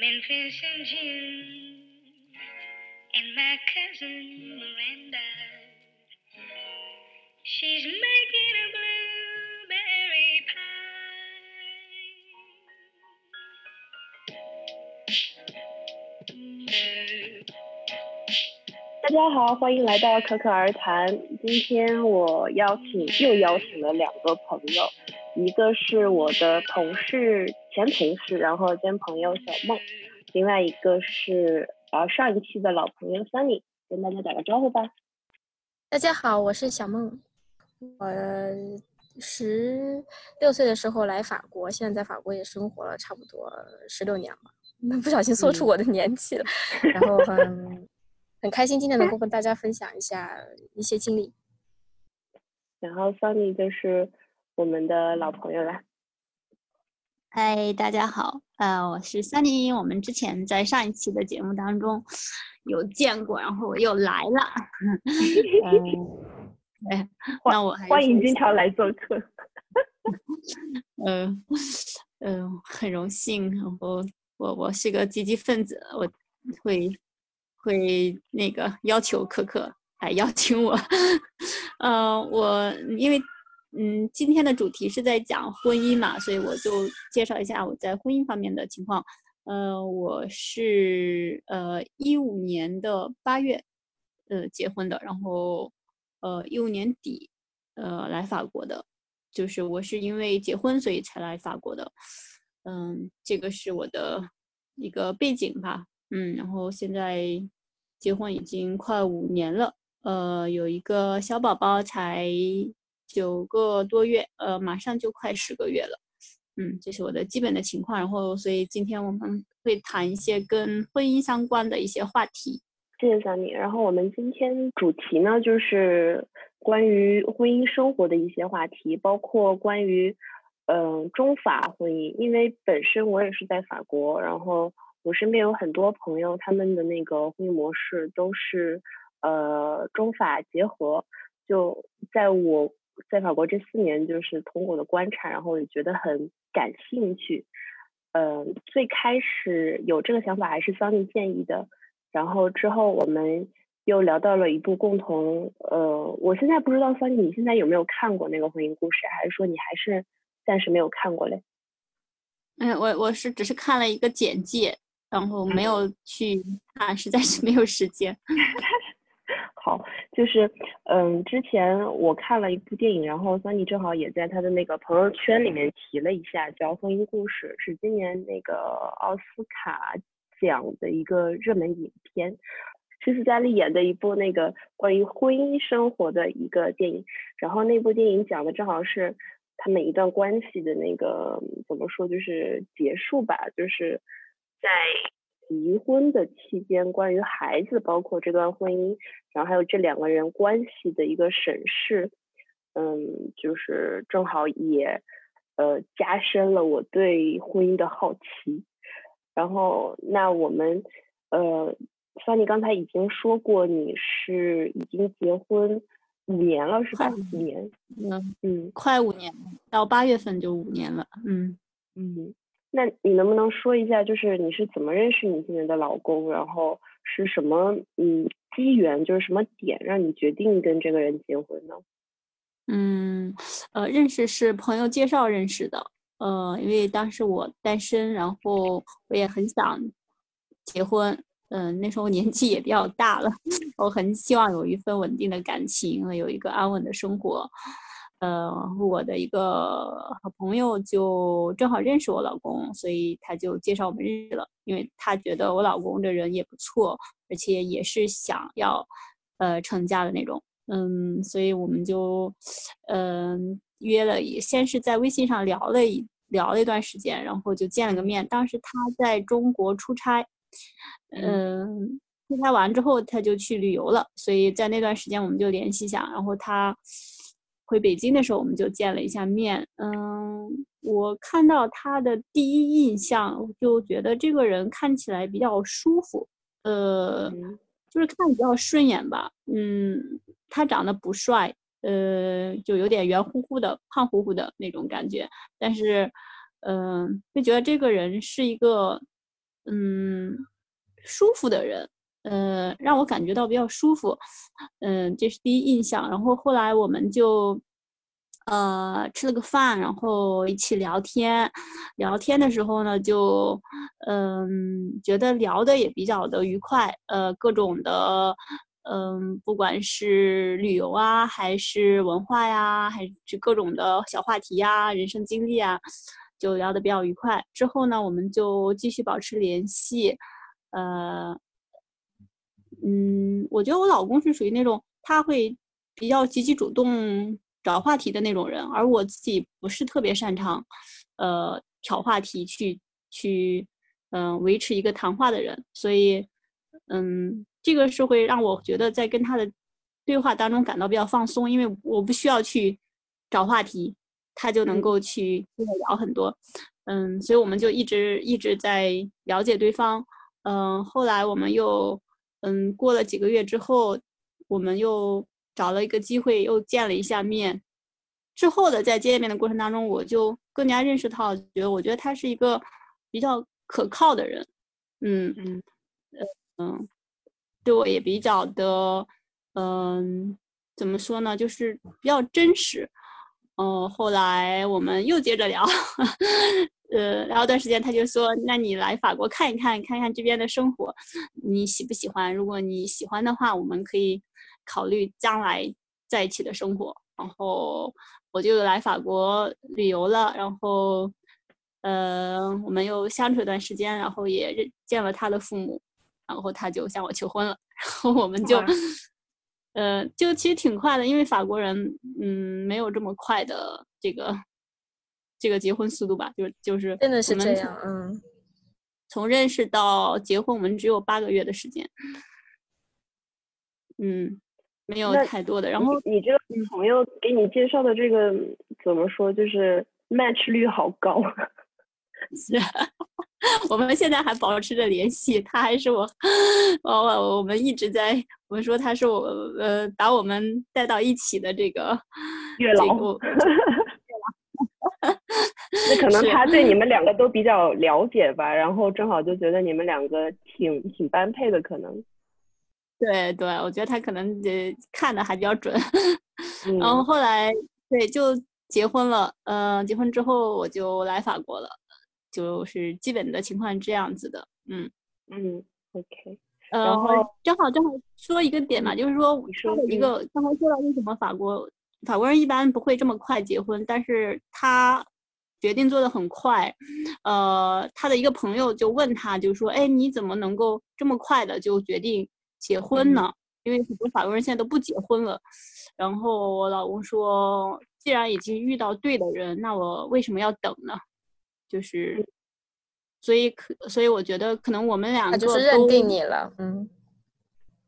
Memphis in June, and my cousin Miranda, she's making a blueberry pie. 大家好，欢迎来到可可而谈。今天我邀请又邀请了两个朋友，一个是我的同事前同事，然后兼朋友小梦，另外一个是呃上一期的老朋友 Sunny，跟大家打个招呼吧。大家好，我是小梦。我十六岁的时候来法国，现在在法国也生活了差不多十六年了。那 不小心说出我的年纪了，然后很很开心今天能够跟大家分享一下一些经历。然后 Sunny 就是我们的老朋友了。嗨，大家好，呃，我是 Sunny，我们之前在上一期的节目当中有见过，然后我又来了。嗯，对，那我还欢迎经常来做客。嗯嗯，很荣幸，然后我我是个积极分子，我会会那个要求可可来邀请我。呃，我因为嗯今天的主题是在讲婚姻嘛，所以我就介绍一下我在婚姻方面的情况。呃，我是呃一五年的八月呃结婚的，然后呃一五年底呃来法国的。就是我是因为结婚所以才来法国的，嗯，这个是我的一个背景吧，嗯，然后现在结婚已经快五年了，呃，有一个小宝宝才九个多月，呃，马上就快十个月了，嗯，这是我的基本的情况，然后所以今天我们会谈一些跟婚姻相关的一些话题，谢谢小米。然后我们今天主题呢，就是关于婚姻生活的一些话题，包括关于嗯、呃中法婚姻，因为本身我也是在法国，然后我身边有很多朋友，他们的那个婚姻模式都是呃中法结合。就在我在法国这四年，就是通过我的观察，然后也觉得很感兴趣。嗯、最开始有这个想法还是 Sunny 建议的，然后之后我们又聊到了一部共同，呃，我现在不知道 Sunny 你现在有没有看过那个婚姻故事，还是说你还是暂时没有看过嘞？嗯，我我是只是看了一个简介，然后没有去看，实在是没有时间。好，就是嗯，之前我看了一部电影，然后 Sunny 正好也在他的那个朋友圈里面提了一下，叫《婚姻故事》，是今年那个奥斯卡奖的一个热门影片，是斯嘉丽演的一部那个关于婚姻生活的一个电影，然后那部电影讲的正好是他们一段关系的那个怎么说，就是结束吧，就是在离婚的期间，关于孩子，包括这段婚姻，然后还有这两个人关系的一个审视，嗯，就是正好也呃加深了我对婚姻的好奇。然后，那我们呃，Sunny 刚才已经说过，你是已经结婚五年了，是吧快？五年，嗯，嗯快五年，到八月份就五年了。嗯嗯。那你能不能说一下，就是你是怎么认识你现在的老公，然后是什么嗯机缘，就是什么点让你决定跟这个人结婚呢？嗯，呃，认识是朋友介绍认识的。呃，因为当时我单身，然后我也很想结婚。嗯、那时候年纪也比较大了，我很希望有一份稳定的感情，有一个安稳的生活。呃，我的一个好朋友就正好认识我老公，所以他就介绍我们认识了。因为他觉得我老公这人也不错，而且也是想要呃成家的那种。嗯，所以我们就嗯、约了也，先是在微信上聊了一聊了一段时间，然后就见了个面。当时他在中国出差，嗯，出差完之后他就去旅游了，所以在那段时间我们就联系一下。然后他回北京的时候，我们就见了一下面。嗯，我看到他的第一印象，就觉得这个人看起来比较舒服，呃，嗯就是看比较顺眼吧。嗯，他长得不帅，呃，就有点圆乎乎的、胖乎乎的那种感觉，但是，嗯、就觉得这个人是一个，嗯舒服的人，呃，让我感觉到比较舒服，嗯，这是第一印象。然后后来我们就。呃，吃了个饭，然后一起聊天。聊天的时候呢，就嗯，觉得聊的也比较的愉快。呃，各种的，嗯，不管是旅游啊，还是文化呀，还是各种的小话题呀，人生经历啊，就聊得比较愉快。之后呢，我们就继续保持联系。呃，嗯，我觉得我老公是属于那种他会比较积极主动。找话题的那种人，而我自己不是特别擅长，呃，挑话题去去，嗯，维持一个谈话的人，所以，嗯，这个是会让我觉得在跟他的对话当中感到比较放松，因为我不需要去找话题，他就能够去跟我聊很多，嗯，所以我们就一直一直在了解对方，嗯，后来我们又，嗯，过了几个月之后，我们又。找了一个机会，又见了一下面。之后的在见面的过程当中，我就更加认识到，觉得我觉得他是一个比较可靠的人。嗯嗯嗯，对我也比较的，嗯，怎么说呢，就是比较真实。嗯，后来我们又接着聊，呃，聊一段时间，他就说：“那你来法国看一看，看看这边的生活，你喜不喜欢？如果你喜欢的话，我们可以。”考虑将来在一起的生活，然后我就来法国旅游了，然后，呃，我们又相处一段时间，然后也认见了他的父母，然后他就向我求婚了，然后我们就，呃，就其实挺快的，因为法国人，嗯，没有这么快的这个这个结婚速度吧，就就是真的是这样，嗯，从认识到结婚，我们只有八个月的时间，嗯。没有太多的，然后你这个朋友给你介绍的这个怎么说，就是 match 率好高。是，我们现在还保持着联系，他还是我，我我我们一直在，我们说他是我呃把我们带到一起的这个月老。那可能他对你们 两个都比较了解吧，然后正好就觉得你们两个挺挺般配的，可能。对对，我觉得他可能呃看的还比较准，然后后来对就结婚了，嗯，结婚之后我就来法国了，就是基本的情况这样子的，嗯嗯，OK，然后正好正好说一个点嘛，就是说说一个刚才说到为什么法国法国人一般不会这么快结婚，但是他决定做的很快，呃，他的一个朋友就问他，就说，哎，你怎么能够这么快的就决定？结婚呢？因为很多法国人现在都不结婚了。然后我老公说：“既然已经遇到对的人，那我为什么要等呢？”就是，所以可，所以我觉得可能我们两个就是认定你了。嗯，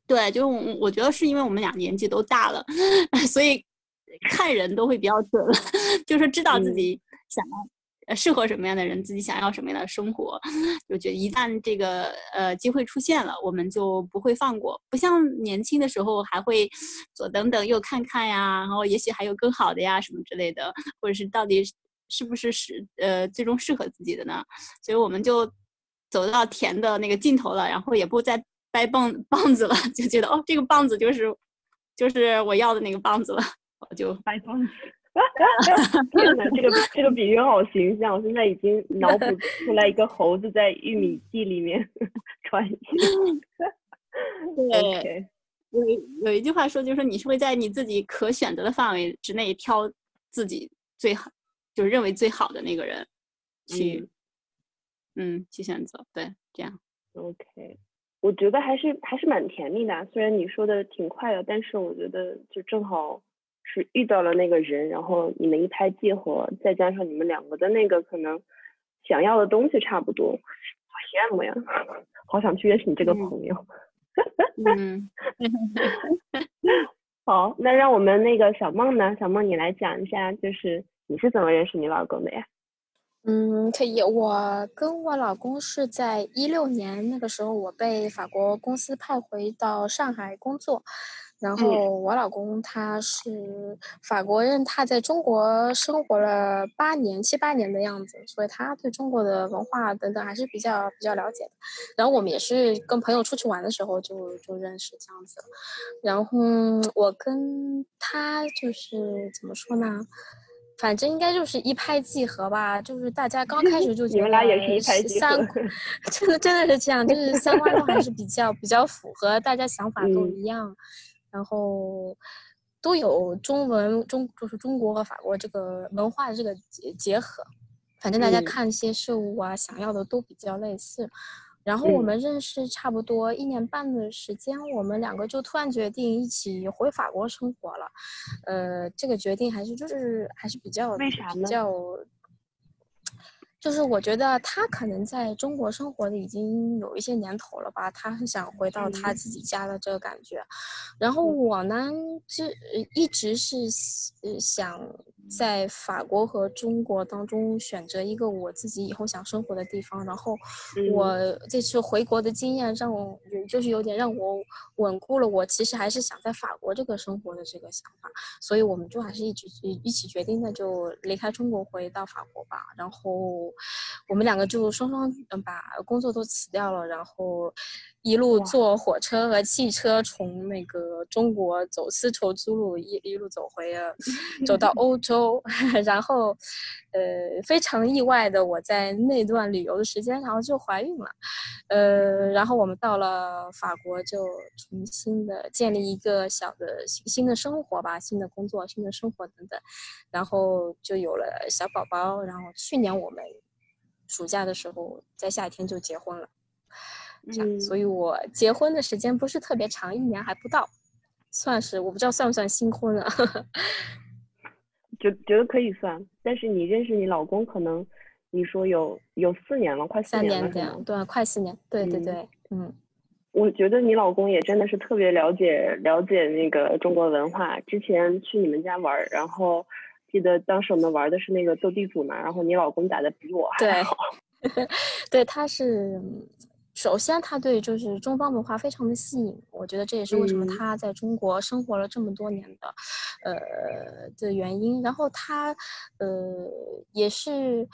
对，就是我，我觉得是因为我们俩年纪都大了，所以看人都会比较准，就是知道自己想要呃。适合什么样的人，自己想要什么样的生活，就觉得一旦这个呃机会出现了，我们就不会放过。不像年轻的时候还会左等等右看看呀，然后也许还有更好的呀什么之类的，或者是到底是不是适呃最终适合自己的呢？所以我们就走到田的那个尽头了，然后也不再掰棒棒子了，就觉得哦这个棒子就是就是我要的那个棒子了，我就掰棒子。天哪，这个这个比喻好形象！我现在已经脑补出来一个猴子在玉米地里面 穿行。对，有有一句话说，就是说你是会在你自己可选择的范围之内挑自己最好，就是认为最好的那个人去，嗯，去选择。对，这样。OK，我觉得还是还是蛮甜蜜的，虽然你说的挺快的，但是我觉得就正好。是遇到了那个人，然后你们一拍即合，再加上你们两个的那个可能想要的东西差不多，好羡慕呀！好想去认识你这个朋友。嗯，好，那让我们那个小梦呢？小梦你来讲一下，就是你是怎么认识你老公的呀？嗯，可以。我跟我老公是在一六年那个时候，我被法国公司派回到上海工作。然后我老公他是法国人，他在中国生活了八年七八年的样子，所以他对中国的文化等等还是比较比较了解的。然后我们也是跟朋友出去玩的时候就就认识这样子。然后我跟他就是怎么说呢？反正应该就是一拍即合吧，就是大家刚开始就 觉得你们俩也是一拍即合三，真的真的是这样，就是三观都还是比较比较符合，大家想法都嗯一样，然后都有中文中就是中国和法国这个文化的这个结结合，反正大家嗯看一些事物啊，想要的都比较类似。然后我嗯们认识差不多一年半的时间，我们两个就突然决定一起回法国生活了。呃，这个决定还是就是还是比较比较，就是我觉得他可能在中国生活的已经有一些年头了吧，他很想回到他嗯自己家的这个感觉。然后我呢，是呃一直是想在法国和中国当中选择一个我自己以后想生活的地方。然后嗯我这次回国的经验让我有就是有点让我稳固了我其实还是想在法国这个生活的这个想法。所以我们就还是一直一一起决定，那就离开中国回到法国吧。然后我们两个就双双把工作都辞掉了，然后一路坐火车和汽车从那个中国走丝绸之路一一路走回了 走到 欧洲，然后呃非常意外的我在那段旅游的时间，然后就怀孕了。呃，然后我们到了法国，就重新的建立一个小的新新的生活吧，新的工作、新的生活等等，然后就有了小宝宝。然后去年我们暑假的时候，在夏天就结婚了，这样，嗯所以我结婚的时间不是特别长，一年还不到，算是我不知道算不算新婚啊。觉觉得可以算，但是你认识你老公，可能你说有有四年了，快四年这样，？对，快四年，对对嗯对，嗯。我觉得你老公也真的是特别了解了解那个中国文化。之前去你们家玩儿，然后记得当时我们玩的是那个斗地主嘛，然后你老公打的比我还对好。对，他是首先他对就是中方文化非常的吸引，我觉得这也是为什么嗯他在中国生活了这么多年的，呃的原因。然后他呃也是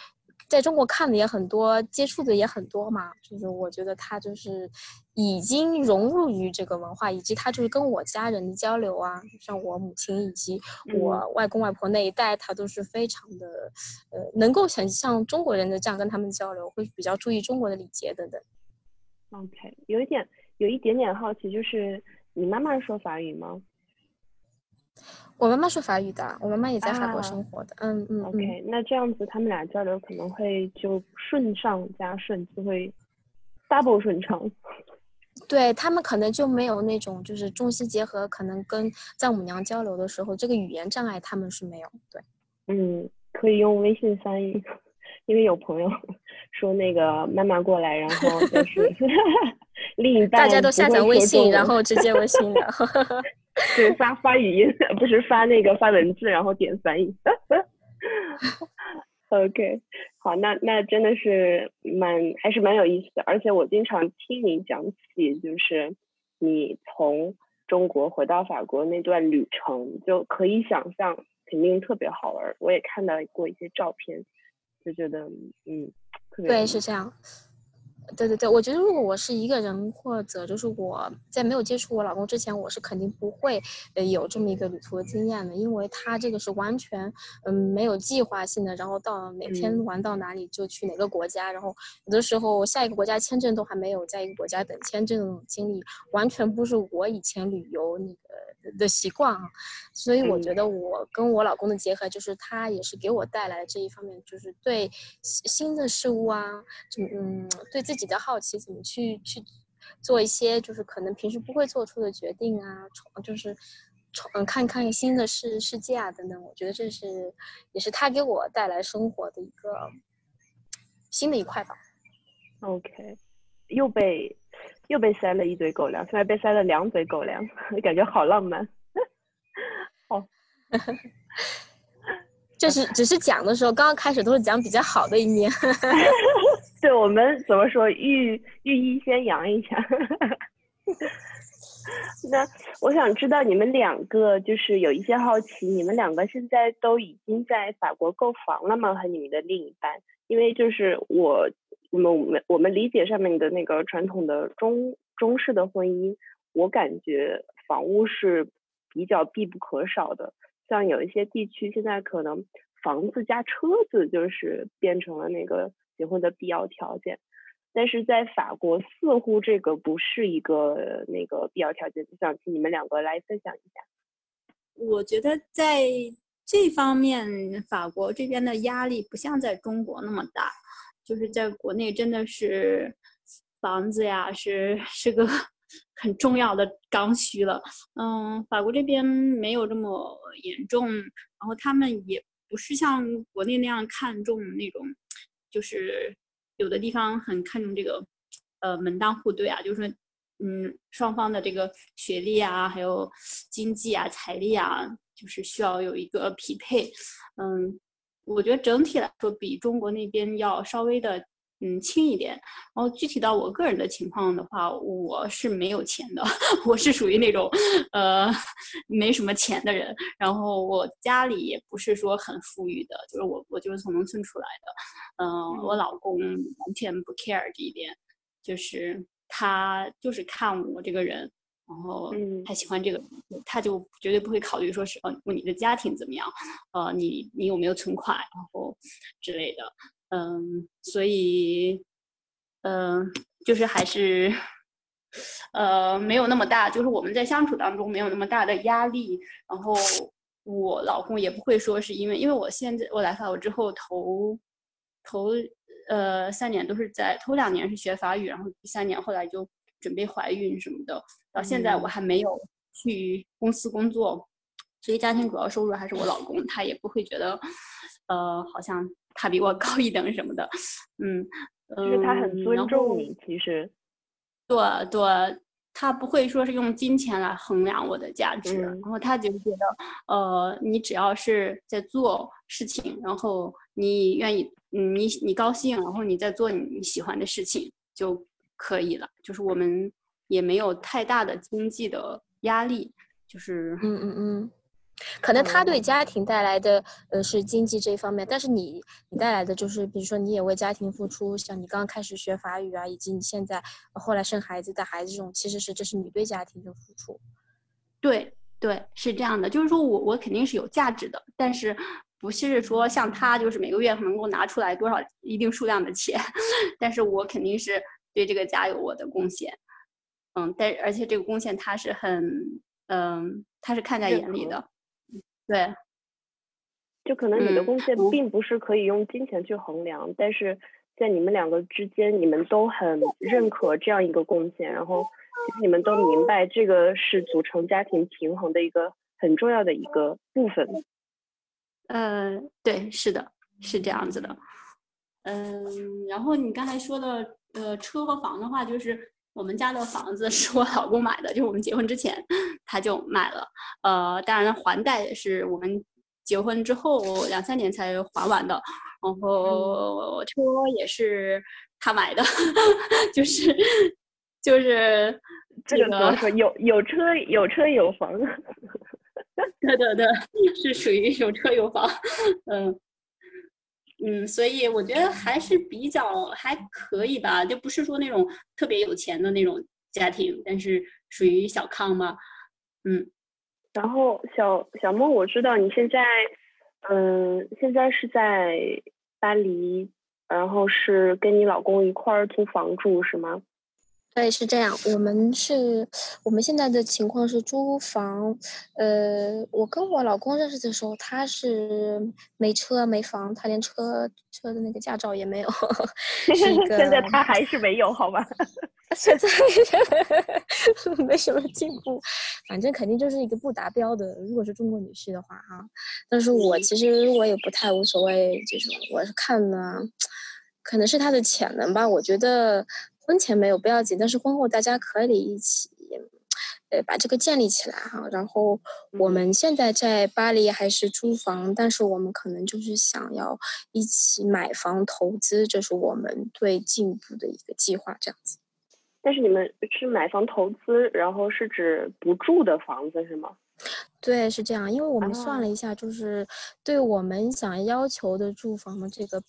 在中国看的也很多，接触的也很多嘛，就是我觉得他就是已经融入于这个文化，以及他就是跟我家人的交流啊，像我母亲以及我嗯外公外婆那一代，他都是非常的呃能够想像中国人的这样跟他们交流，会比较注意中国的礼节等等。OK，有一点有一点点好奇，就是你妈妈说法语吗我妈妈说法语的，我妈妈也在法国啊生活的。嗯嗯嗯。？OK，那这样子他们俩交流可能会就顺上加顺，就会 double 顺畅。对他们可能就没有那种就是中西结合，可能跟丈母娘交流的时候，这个语言障碍他们是没有。对，嗯，可以用微信翻译，因为有朋友 说那个妈妈过来，然后就是 另一半大家都下载微信，然后直接微信的。对发发语音，不是发那个发文字，然后点翻译。OK，好，那那真的是蛮还是蛮有意思的，而且我经常听你讲起，就是你从中国回到法国那段旅程，就可以想象肯定特别好玩儿。我也看到过一些照片，就觉得嗯特别对，是这样。对对对，我觉得如果我是一个人，或者就是我在没有接触我老公之前，我是肯定不会呃有这么一个旅途的经验的，因为他这个是完全嗯没有计划性的，然后到哪天嗯玩到哪里就去哪个国家，然后有的时候下一个国家签证都还没有，在一个国家等签证的经历，完全不是我以前旅游那个的习惯啊。所以我觉嗯得我跟我老公的结合，就是他也是给我带来这一方面，就是对新新的事物啊，怎么嗯，对自己的好奇，怎么去去做一些就是可能平时不会做出的决定啊，从就是从嗯看看新的世世界啊等等，我觉得这是也是他给我带来生活的一个新的一块吧。OK，又被又被塞了一堆狗粮，现在被塞了两嘴狗粮，感觉好浪漫。就是只是讲的时候，刚刚开始都是讲比较好的一面。对我们怎么说，寓寓意先扬一下。那我想知道你们两个，就是有一些好奇，你们两个现在都已经在法国购房了吗？和你们的另一半？因为就是我，我们我们我们理解上面的那个传统的中中式的婚姻，我感觉房屋是比较必不可少的。像有一些地区现在可能房子加车子就是变成了那个结婚的必要条件。但是在法国，似乎这个不是一个那个必要条件，就想请你们两个来分享一下。我觉得在这方面，法国这边的压力不像在中国那么大，就是在国内真的是房子呀，是是个 很重要的刚需了。嗯，法国这边没有这么严重，然后他们也不是像国内那样看重那种，就是。有的地方很看重这个，呃，门当户对啊，就是说，嗯，双方的这个学历啊，还有经济啊、财力啊，就是需要有一个匹配。嗯，我觉得整体来说比中国那边要稍微的。嗯，轻一点。然后具体到我个人的情况的话，我是没有钱的，我是属于那种，呃，没什么钱的人。然后我家里也不是说很富裕的，就是我我就是从农村出来的。嗯，我老公完全不 care 这一点，就是他就是看我这个人，然后他喜欢这个，他就绝对不会考虑说是，呃，你的家庭怎么样，呃，你你有没有存款，然后之类的。嗯，所以，嗯，就是还是，呃，没有那么大，就是我们在相处当中没有那么大的压力。然后我老公也不会说是因为，因为我现在我来法国之后头头呃三年都是在头两年是学法语，然后第三年后来就准备怀孕什么的，到现在我还没有去公司工作，所以家庭主要收入还是我老公，他也不会觉得，呃，好像。他比我 高一等什么的，嗯，就是他很尊重你，其实，对对，他不会说是用金钱来衡量我的价值，然后他就觉得，呃，你只要是在做事情，然后你愿意，嗯，你你高兴，然后你在做你喜欢的事情就可以了，就是我们也没有太大的经济的压力，就是，嗯嗯嗯。可能他对家庭带来的呃是经济这一方面，但是你你带来的就是比如说你也为家庭付出，像你刚刚开始学法语啊，以及你现在后来生孩子带孩子这种，其实是这是你对家庭的付出。对对，是这样的，就是说我我肯定是有价值的，但是不是说像他就是每个月能够拿出来多少一定数量的钱，但是我肯定是对这个家有我的贡献。嗯，但而且这个贡献他是很嗯，他是看在眼里的。对，就可能你的贡献并不是可以用金钱去衡量，但是在你们两个之间，你们都很 认可这样一个贡献，然后其实你们都明白这个是组成家庭平衡的一个很重要的一个部分。嗯，对，是的，是这样子的。嗯，然后你刚才说的，呃，车和房的话，就是。我们家的房子是我老公买的，就是我们结婚之前他就买了。呃，当然还贷是我们结婚之后两三年才还完的。然后车也是他买的，就是就是这个怎么说？有有车有车有房。对对对，是属于有车有房。嗯。嗯，所以我觉得还是比较还可以吧，就不是说那种特别有钱的那种家庭，但是属于小康嘛。嗯，然后小小莫，我知道你现在，嗯，现在是在巴黎，然后是跟你老公一块儿租房住是吗？对，是这样。我们是，我们现在的情况是租房。呃，我跟我老公认识的时候，他是没车没房，他连车车的那个驾照也没有。现在他还是没有，好吧？现在没什么进步，反正肯定就是一个不达标的。如果是中国女婿的话，哈。但是我其实我也不太无所谓，就是我是看呢，可能是他的潜能吧。我觉得。婚前没有不要紧，但是婚后大家可以一起，呃，把这个建立起来哈。然后我们现在在巴黎还是租房，但是我们可能就是想要一起买房投资，这是我们最进步的一个计划，这样子。但是你们是买房投资，然后是指不住的房子是吗？对，是这样，因为我们算了啊一下，就是对我们想要求的住房的这个、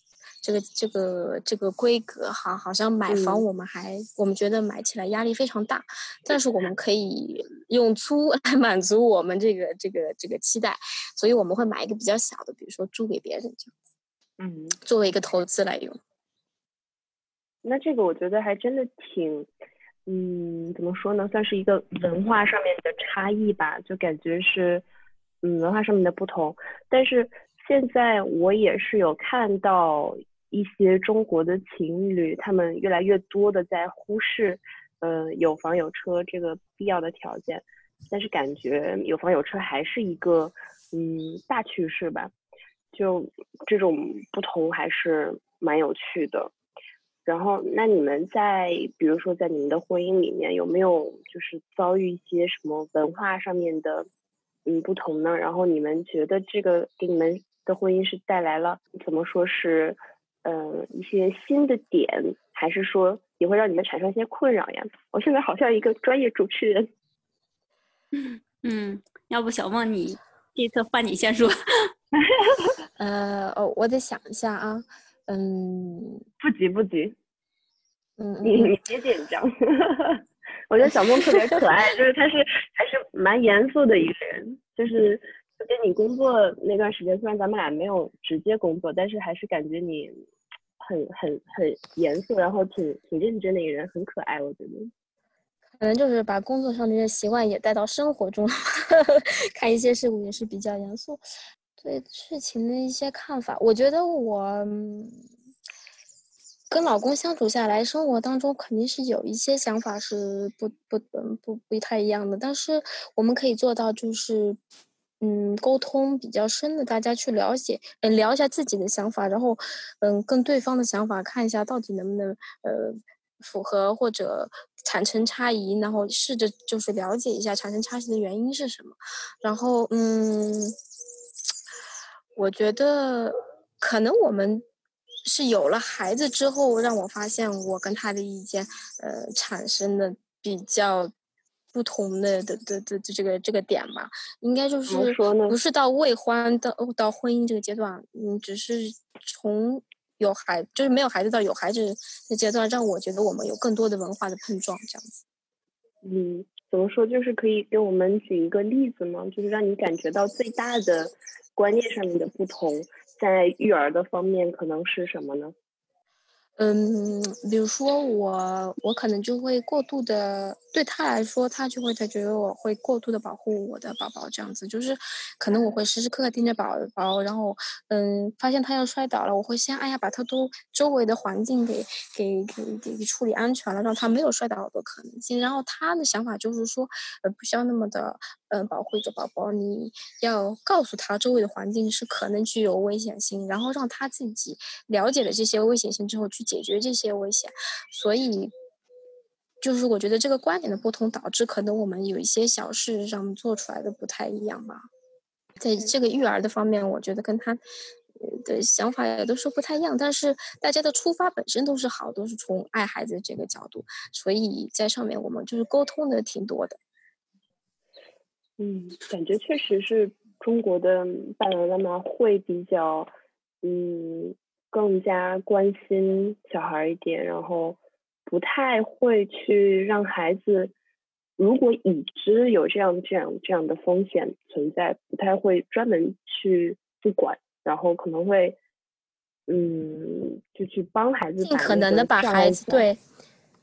这个、这个、这个规格哈，好像买房嗯我们还、我们觉得买起来压力非常大，但是我们可以用租来满足我们这个、这个、这个期待，所以我们会买一个比较小的，比如说租给别人这样，嗯，作为一个投资来用。那这个我觉得还真的挺，嗯，怎么说呢，算是一个文化上面的差异吧，就感觉是，嗯，文化上面的不同。但是现在我也是有看到一些中国的情侣，他们越来越多的在忽视，呃，有房有车这个必要的条件，但是感觉有房有车还是一个，嗯，大趋势吧。就这种不同还是蛮有趣的。然后，那你们在比如说在你们的婚姻里面有没有就是遭遇一些什么文化上面的嗯不同呢？然后你们觉得这个给你们的婚姻是带来了怎么说是呃一些新的点，还是说也会让你们产生一些困扰呀？我现在好像一个专业主持人。嗯，要不小梦你这次换你先说。呃，哦，我得想一下啊，嗯不急不急，嗯 你你别紧张。我觉得小梦特别可爱，就是她是还是蛮严肃的一个人，就是跟你工作那段时间，虽然咱们俩没有直接工作，但是还是感觉你很很很严肃，然后挺挺认真的一个人，很可爱，我觉得。可能就是把工作上的一些习惯也带到生活中，看一些事物也是比较严肃。对事情的一些看法，我觉得我跟老公相处下来，生活当中肯定是有一些想法是不不不不太一样的，但是我们可以做到就是。嗯，沟通比较深的，大家去了解，嗯，聊一下自己的想法，然后，嗯，跟对方的想法看一下到底能不能，呃，符合或者产生差异，然后试着就是了解一下产生差异的原因是什么。然后，嗯，我觉得可能我们是有了孩子之后，让我发现我跟他的意见，呃，产生的比较不同的的的的的这个这个点吧。应该就是说呢不是到未婚到到婚姻这个阶段，嗯，只是从有孩就是没有孩子到有孩子的阶段，让我觉得我们有更多的文化的碰撞，这样子。嗯，怎么说？就是可以给我们举一个例子吗？就是让你感觉到最大的观念上面的不同，在育儿的方面可能是什么呢？嗯，比如说我，我可能就会过度的，对他来说，他就会他觉得我会过度的保护我的宝宝，这样子，就是可能我会时时刻刻盯着宝宝，然后，嗯，发现他要摔倒了，我会先哎呀把他都周围的环境给给给给处理安全了，让他没有摔倒的可能性。然后他的想法就是说，呃，不需要那么的，嗯、保护一个宝宝，你要告诉他周围的环境是可能具有危险性，然后让他自己了解了这些危险性之后去解决这些危险。所以，就是我觉得这个观点的不同，导致可能我们有一些小事上做出来的不太一样吧。在这个育儿的方面，我觉得跟他呃的想法也都是不太一样，但是大家的出发本身都是好，都是从爱孩子这个角度，所以在上面我们就是沟通的挺多的。嗯，感觉确实是中国的爸爸妈妈会比较，嗯，更加关心小孩儿一点，然后不太会去让孩子，如果已知有这样这样这样的风险存在，不太会专门去不管，然后可能会，嗯，就去帮孩子尽可能的把孩子对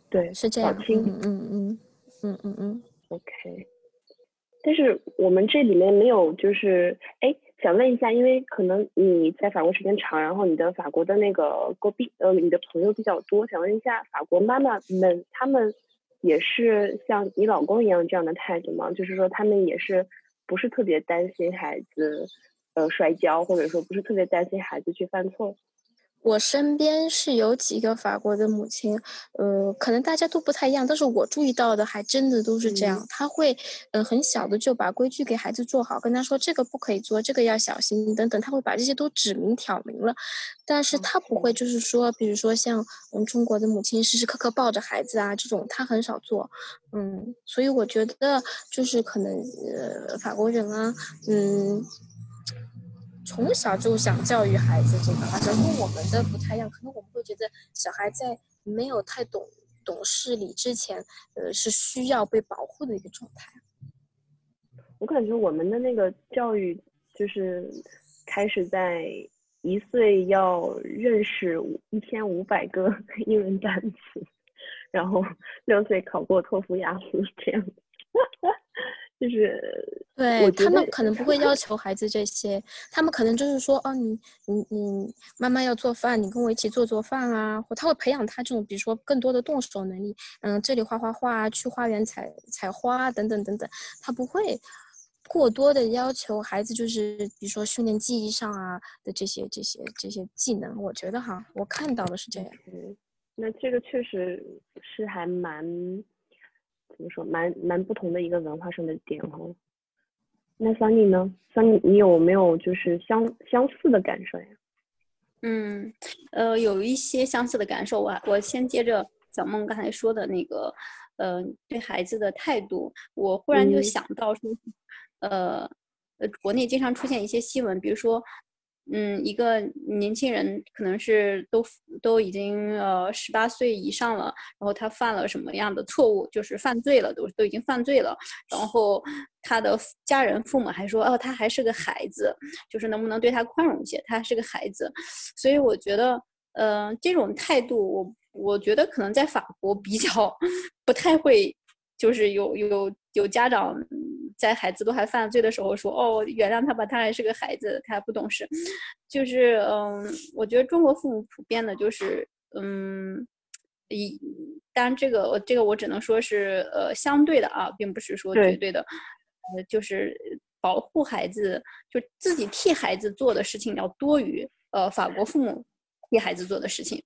对是这样，嗯嗯嗯嗯嗯嗯。OK，但是我们这里面没有，就是哎，想问一下，因为可能你在法国时间长，然后你的法国的那个国比呃，你的朋友比较多，想问一下，法国妈妈们他们也是像你老公一样这样的态度吗？就是说他们也是不是特别担心孩子呃摔跤，或者说不是特别担心孩子去犯错？我身边是有几个法国的母亲，呃，可能大家都不太一样，但是我注意到的还真的都是这样。他会，呃，很小的就把规矩给孩子做好，跟他说这个不可以做，这个要小心等等，他会把这些都指明挑明了。但是他不会就是说，比如说像我们中国的母亲时时刻刻抱着孩子啊这种，他很少做。嗯，所以我觉得就是可能，呃，法国人啊，嗯。从小就想教育孩子这个，反正跟我们的不太一样。可能我们会觉得小孩在没有太懂懂事理之前，呃，是需要被保护的一个状态。我感觉我们的那个教育就是开始在一岁要认识一千五百个 英文单词，然后六岁考过托福、雅思这样。就是对他们可能不会要 求孩子这些，他们可能就是说，哦，你你你妈妈要做饭，你跟我一起做做饭啊，或他会培养他这种，比如说更多的动手能力，嗯，这里画画画，去花园采采花等等等等，他不会过多的要求孩子，就是比如说训练记忆上啊的这些这些这些技能，我觉得哈，我看到的是这样。嗯，那这个确实是还蛮。怎么说，蛮蛮不同的一个文化上的点哦。那桑尼呢？桑尼，你有没有就是相相似的感受呀？嗯，呃，有一些相似的感受。我我先接着小梦刚才说的那个，呃，对孩子的态度，我忽然就想到说，呃，呃，国内经常出现一些新闻，比如说。嗯，一个年轻人可能是都都已经呃十八岁以上了，然后他犯了什么样的错误，就是犯罪了，都都已经犯罪了，然后他的家人父母还说，哦，他还是个孩子，就是能不能对他宽容一些，他还是个孩子，所以我觉得，呃，这种态度，我我觉得可能在法国比较 不太会，就是有有有家长。在孩子都还犯罪的时候说哦原谅他吧，他还是个孩子，他还不懂事，就是嗯，我觉得中国父母普遍的就是嗯，一，当然这个这个我只能说是呃相对的啊，并不是说绝对的，呃，就是保护孩子，就自己替孩子做的事情要多于呃法国父母替孩子做的事情。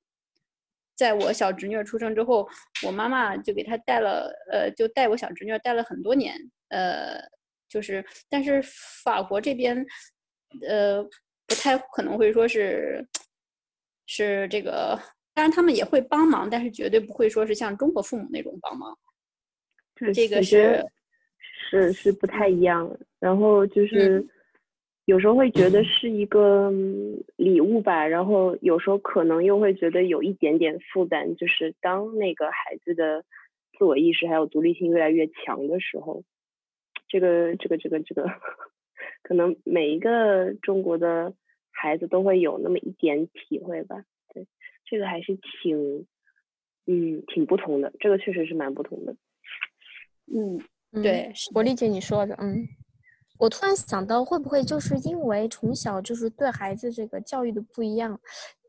在我小侄女出生之后，我妈妈就给她带了呃，就带我小侄女带了很多年。呃，就是，但是法国这边，呃，不太可能会说是，是这个，当然他们也会帮忙，但是绝对不会说是像中国父母那种帮忙。这个是是是不太一样。然后就是有时候会觉得是一个礼物吧，然后有时候可能又会觉得有一点点负担，就是当那个孩子的自我意识还有独立性越来越强的时候。这个这个这个这个，可能每一个中国的孩子都会有那么一点体会吧。对，这个还是挺，嗯，挺不同的。这个确实是蛮不同的。嗯，对，我理解你说的。嗯，我突然想到，会不会就是因为从小就是对孩子这个教育的不一样，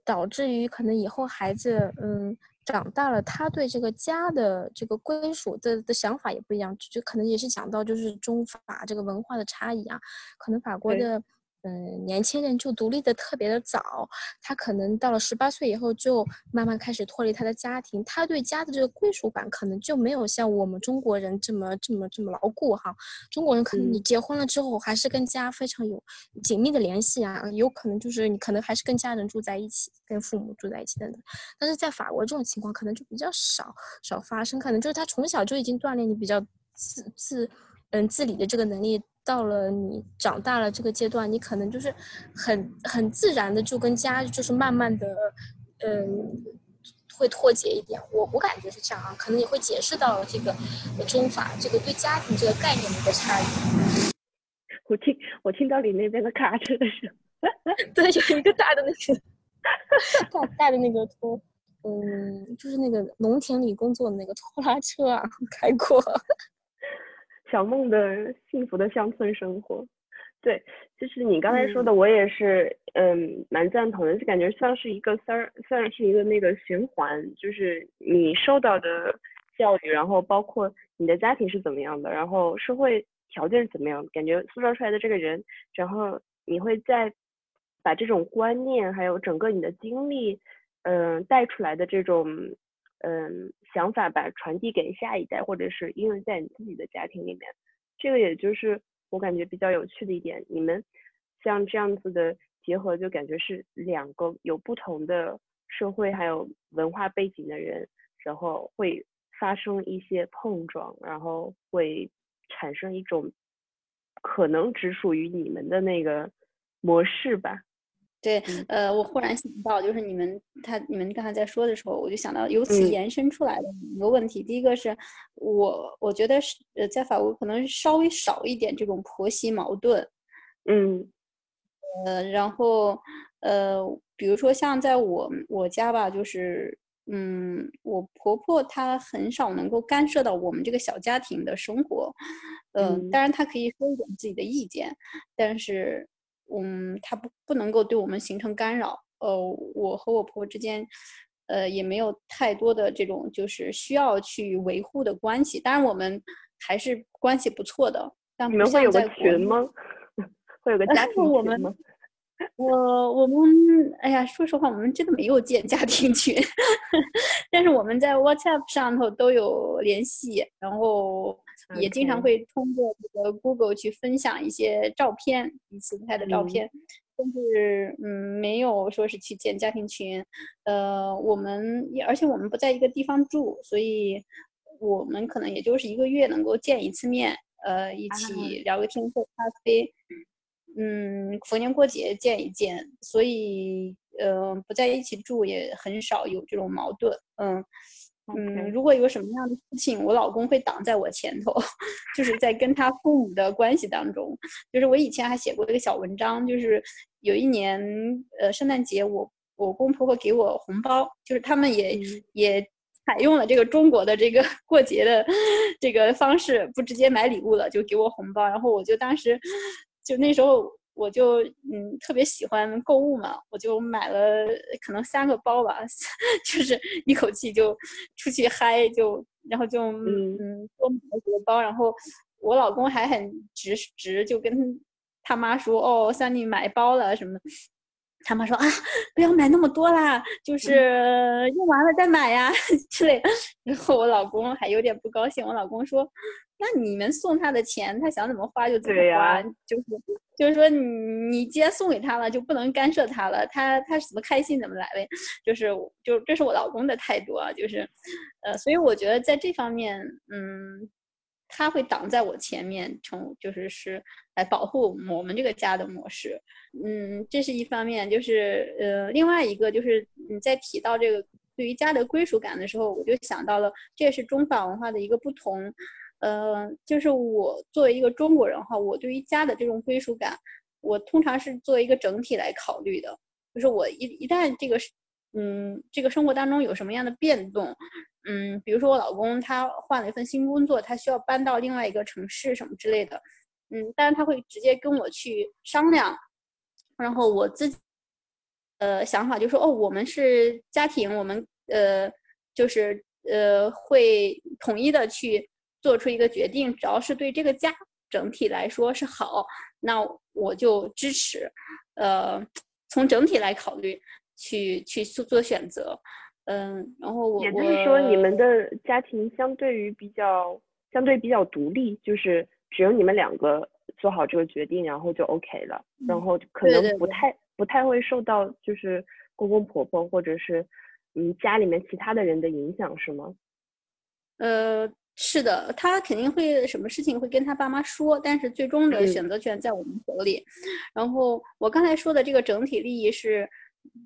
导致于可能以后孩子，嗯。长大了，他对这个家的这个归属的的想法也不一样，就可能也是讲到就是中法这个文化的差异啊，可能法国的。嗯，年轻人就独立的特别的早，他可能到了十八岁以后就慢慢开始脱离他的家庭，他对家的这个归属感可能就没有像我们中国人这么这么这么牢固哈。中国人可能你结婚了之后还是跟家非常有紧密的联系啊，有可能就是你可能还是跟家人住在一起，跟父母住在一起等等。但是在法国这种情况可能就比较少少发生，可能就是他从小就已经锻炼你比较自自嗯自理的这个能力。到了你长大了这个阶段，你可能就是很很自然的就跟家就是慢慢的，嗯，会脱节一点。我我感觉是这样啊，可能也会解释到这个中法这个对家庭这个概念的一个差异。我听我听到你那边的卡车声，对，有一个大的那个大大的那个拖，嗯，就是那个农田里工作的那个拖拉车啊，开过。小梦的幸福的乡村生活，对，就是你刚才说的，我也是，嗯，蛮赞同的，就感觉像是一个三，算是一个那个循环，就是你受到的教育，然后包括你的家庭是怎么样的，然后社会条件是怎么样，感觉塑造出来的这个人，然后你会在把这种观念还有整个你的经历，嗯，带出来的这种嗯想法吧，传递给下一代，或者是应用在你自己的家庭里面。这个也就是我感觉比较有趣的一点，你们像这样子的结合，就感觉是两个有不同的社会还有文化背景的人，然后会发生一些碰撞，然后会产生一种可能只属于你们的那个模式吧。对，呃，我忽然想到，就是你们他你们刚才在说的时候，我就想到由此延伸出来的一个问题。第一个是我我觉得是呃，在法国可能稍微少一点这种婆媳矛盾，嗯，呃，然后呃，比如说像在我我家吧，就是嗯，我婆婆她很少能够干涉到我们这个小家庭的生活，嗯，当然她可以说一点自己的意见，但是。嗯，他不不能够对我们形成干扰。呃，我和我婆婆之间，呃，也没有太多的这种就是需要去维护的关系。当然，我们还是关系不错的。但你们会有个群吗？会有个家 庭群吗？我我们哎呀，说实话，我们真的没有建家庭群，但是我们在 WhatsApp 上头都有联系，然后也经常会通过这个 Google 去分享一些照片，彼此拍的照片，但是嗯，没有说是去建家庭群。呃，我们也而且我们不在一个地方住，所以我们可能也就是一个月能够见一次面，呃，一起聊个天，喝咖啡。嗯，逢年过节见一见，所以呃不在一起住也很少有这种矛盾。嗯嗯，如果有什么样的事情，我老公会挡在我前头，就是在跟他父母的关系当中。就是我以前还写过一个小文章，就是有一年呃圣诞节，我我公婆婆给我红包，就是他们也也采用了这个中国的这个 过节的这个方式，不直接买礼物了，就给我红包，然后我就当时。就那时候，我就嗯特别喜欢购物嘛，我就买了可能三个包吧，就是一口气就出去嗨，就然后就嗯。嗯多买了几个包，然后我老公还很直直，就跟他妈说哦，三弟买包了什么，他妈说啊不要买那么多啦，就是用完了再买呀 之类，然后我老公还有点不高兴，我老公说。那你们送他的钱，他想怎么花就怎么花，就是就是说你你既然送给他了，就不能干涉他了，他他怎么开心怎么来呗，就是就这是我老公的态度啊，就是，呃，所以我觉得在这方面，嗯，他会挡在我前面，从就是是来保护我们这个家的模式，嗯，这是一方面，就是呃，另外一个就是你在提到这个对于家的归属感的时候，我就想到了，这也是中法文化的一个不同。呃，就是我作为一个中国人哈，我对于家的这种归属感，我通常是作为一个整体来考虑的。就是我一一旦这个，嗯，这个生活当中有什么样的变动，嗯，比如说我老公他换了一份新工作，他需要搬到另外一个城市什么之类的，嗯，当然他会直接跟我去商量，然后我自己，呃，想法就说，哦，我们是家庭，我们呃，就是呃，会统一的去。做出一个决定，只要是对这个家整体来说是好，那我就支持。呃，从整体来考虑，去去做做选择。嗯，然后我也就是说，你们的家庭相对于比较相对比较独立，就是只有你们两个做好这个决定，然后就 OK 了，然后可能不太不太会受到就是公公婆婆或者是嗯家里面其他的人的影响，是吗？呃。是的，他肯定会什么事情会跟他爸妈说，但是最终的选择权在我们手里。然后我刚才说的这个整体利益是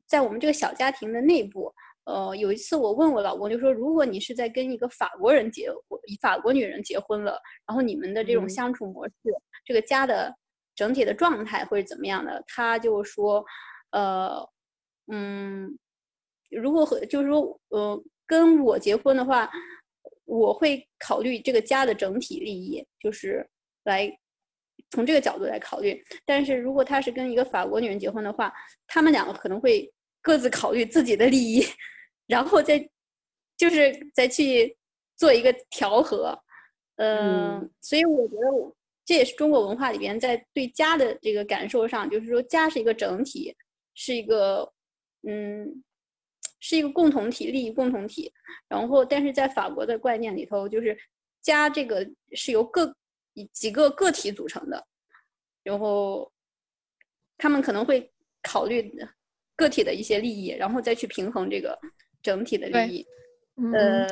在我们这个小家庭的内部。呃，有一次我问我老公，就说如果你是在跟一个法国人结婚，法国女人结婚了，然后你们的这种相处模式，这个家的整体的状态会是怎么样的？他就说，呃，嗯，如果和就是说，呃，跟我结婚的话。我会考虑这个家的整体利益，就是来从这个角度来考虑。但是如果他是跟一个法国女人结婚的话，他们两个可能会各自考虑自己的利益，然后再就是再去做一个调和。嗯，所以我觉得这也是中国文化里边在对家的这个感受上，就是说家是一个整体，是一个，嗯，是一个共同体，利益共同体。然后，但是在法国的观念里头，就是家这个是由各几个个体组成的，然后他们可能会考虑个体的一些利益，然后再去平衡这个整体的利益。呃，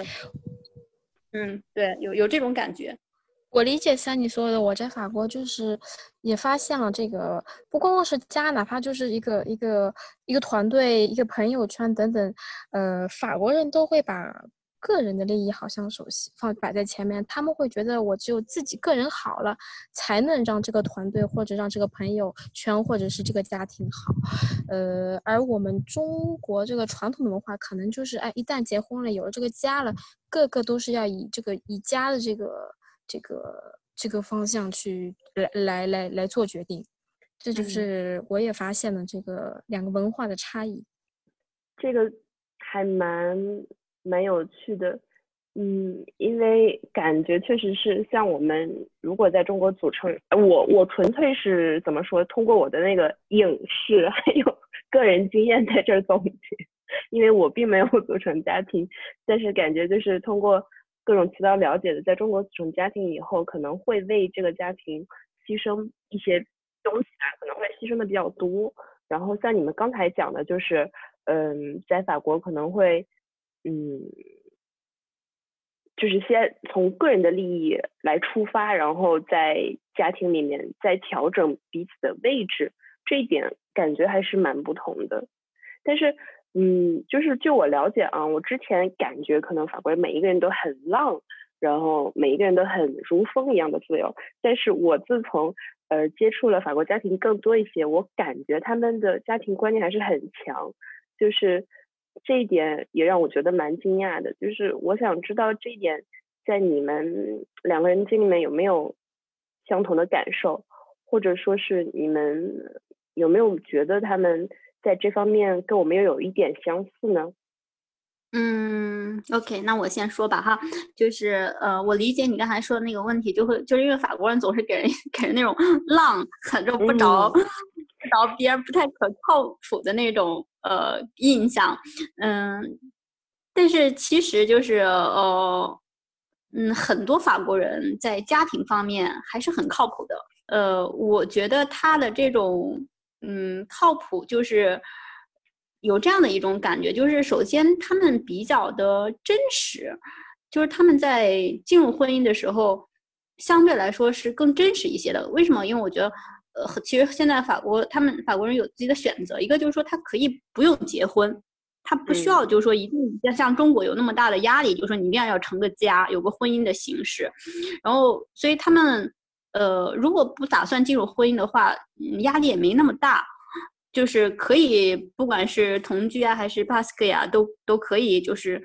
嗯，对，有有这种感觉。我理解像你说的，我在法国就是也发现了这个，不光光是家，哪怕就是一个一个一个团队、一个朋友圈等等，呃，法国人都会把个人的利益好像首先放摆在前面，他们会觉得我只有自己个人好了，才能让这个团队或者让这个朋友圈或者是这个家庭好，呃，而我们中国这个传统的文化可能就是，哎，一旦结婚了，有了这个家了，个个都是要以这个以家的这个。这个这个方向去来来来来做决定，这就是我也发现了这个两个文化的差异。这个还蛮蛮有趣的，嗯，因为感觉确实是像我们如果在中国组成，我我纯粹是怎么说？通过我的那个影视还有 个人经验在这儿总结，因为我并没有组成家庭，但是感觉就是通过。各种渠道了解的，在中国组成家庭以后，可能会为这个家庭牺牲一些东西啊，可能会牺牲的比较多。然后像你们刚才讲的，就是，嗯，在法国可能会，嗯，就是先从个人的利益来出发，然后在家庭里面再调整彼此的位置，这一点感觉还是蛮不同的。但是。嗯，就是就我了解啊，我之前感觉可能法国人每一个人都很浪，然后每一个人都很如风一样的自由。但是我自从呃接触了法国家庭更多一些，我感觉他们的家庭观念还是很强，就是这一点也让我觉得蛮惊讶的。就是我想知道这一点在你们两个人心里面有没有相同的感受，或者说是你们有没有觉得他们。在这方面跟我们又有一点相似呢。嗯，OK，那我先说吧哈，就是呃，我理解你刚才说的那个问题，就会就是因为法国人总是给人 给人那种浪，很着不着不着边、不太可靠谱的那种呃印象。嗯，但是其实就是呃嗯，很多法国人在家庭方面还是很靠谱的。呃，我觉得他的这种。嗯，靠谱就是有这样的一种感觉，就是首先他们比较的真实，就是他们在进入婚姻的时候，相对来说是更真实一些的。为什么？因为我觉得，呃，其实现在法国他们法国人有自己的选择，一个就是说他可以不用结婚，他不需要就是说一定要像中国有那么大的压力，就是说你一定要要成个家，有个婚姻的形式，然后所以他们。呃，如果不打算进入婚姻的话，压力也没那么大，就是可以，不管是同居啊，还是 p a s k 呀，都都可以，就是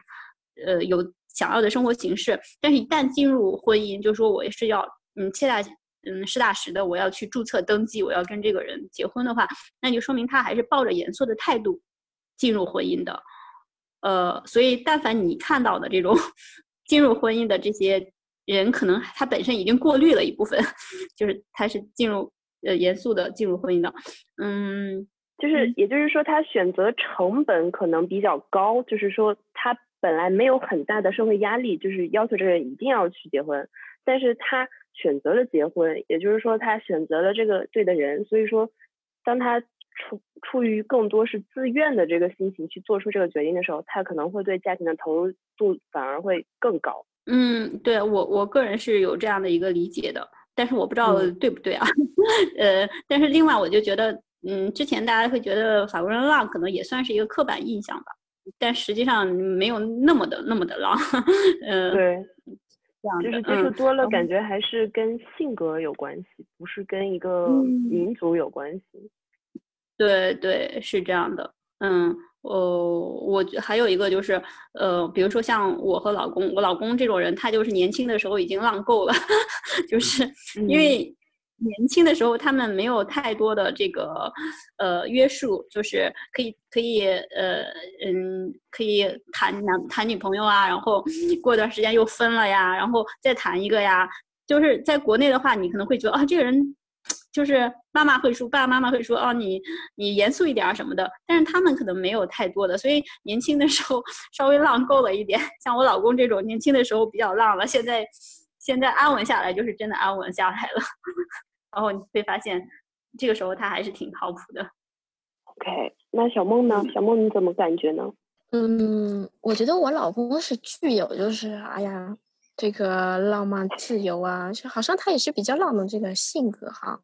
呃有想要的生活形式。但是，一旦进入婚姻，就说我是要嗯切大嗯实打实的，我要去注册登记，我要跟这个人结婚的话，那就说明他还是抱着严肃的态度进入婚姻的。呃，所以，但凡你看到的这种 进入婚姻的这些。人可能他本身已经过滤了一部分，就是他是进入呃严肃的进入婚姻的，嗯，就是也就是说他选择成本可能比较高，就是说他本来没有很大的社会压力，就是要求这个人一定要去结婚，但是他选择了结婚，也就是说他选择了这个对的人，所以说当他出出于更多是自愿的这个心情去做出这个决定的时候，他可能会对家庭的投入度反而会更高。嗯，对我我个人是有这样的一个理解的，但是我不知道对不对啊。呃，但是另外我就觉得，嗯，之前大家会觉得法国人浪，可能也算是一个刻板印象吧，但实际上没有那么的那么的浪。嗯，对，就是接触多了，感觉还是跟性格有关系，不是跟一个民族有关系。对对，是这样的，嗯。呃，我还有一个就是，呃，比如说像我和老公，我老公这种人，他就是年轻的时候已经浪够了，就是因为年轻的时候他们没有太多的这个呃约束，就是可以可以呃嗯可以谈男谈女朋友啊，然后过段时间又分了呀，然后再谈一个呀，就是在国内的话，你可能会觉得啊这个人。就是妈妈会说，爸爸妈妈会说，哦，你你严肃一点啊什么的。但是他们可能没有太多的，所以年轻的时候稍微浪够了一点。像我老公这种年轻的时候比较浪了，现在现在安稳下来就是真的安稳下来了。然后你会发现，这个时候他还是挺靠谱的。OK，那小梦呢？小梦你怎么感觉呢？嗯，我觉得我老公是具有，就是哎呀，这个浪漫自由啊，就好像他也是比较浪的这个性格哈。